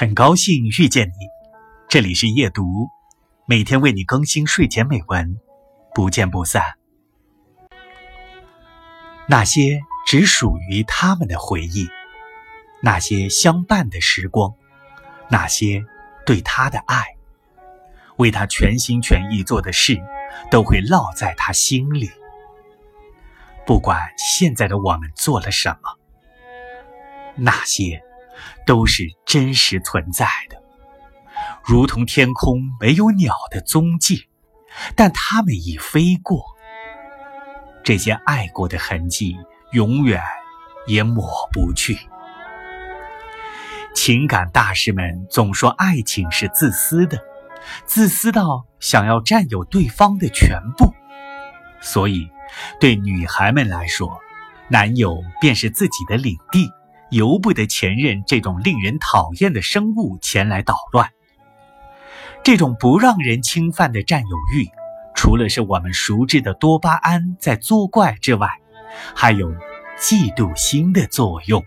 很高兴遇见你，这里是夜读，每天为你更新睡前美文，不见不散。那些只属于他们的回忆，那些相伴的时光，那些对他的爱，为他全心全意做的事，都会烙在他心里。不管现在的我们做了什么，那些。都是真实存在的，如同天空没有鸟的踪迹，但它们已飞过。这些爱过的痕迹，永远也抹不去。情感大师们总说爱情是自私的，自私到想要占有对方的全部。所以，对女孩们来说，男友便是自己的领地。由不得前任这种令人讨厌的生物前来捣乱。这种不让人侵犯的占有欲，除了是我们熟知的多巴胺在作怪之外，还有嫉妒心的作用。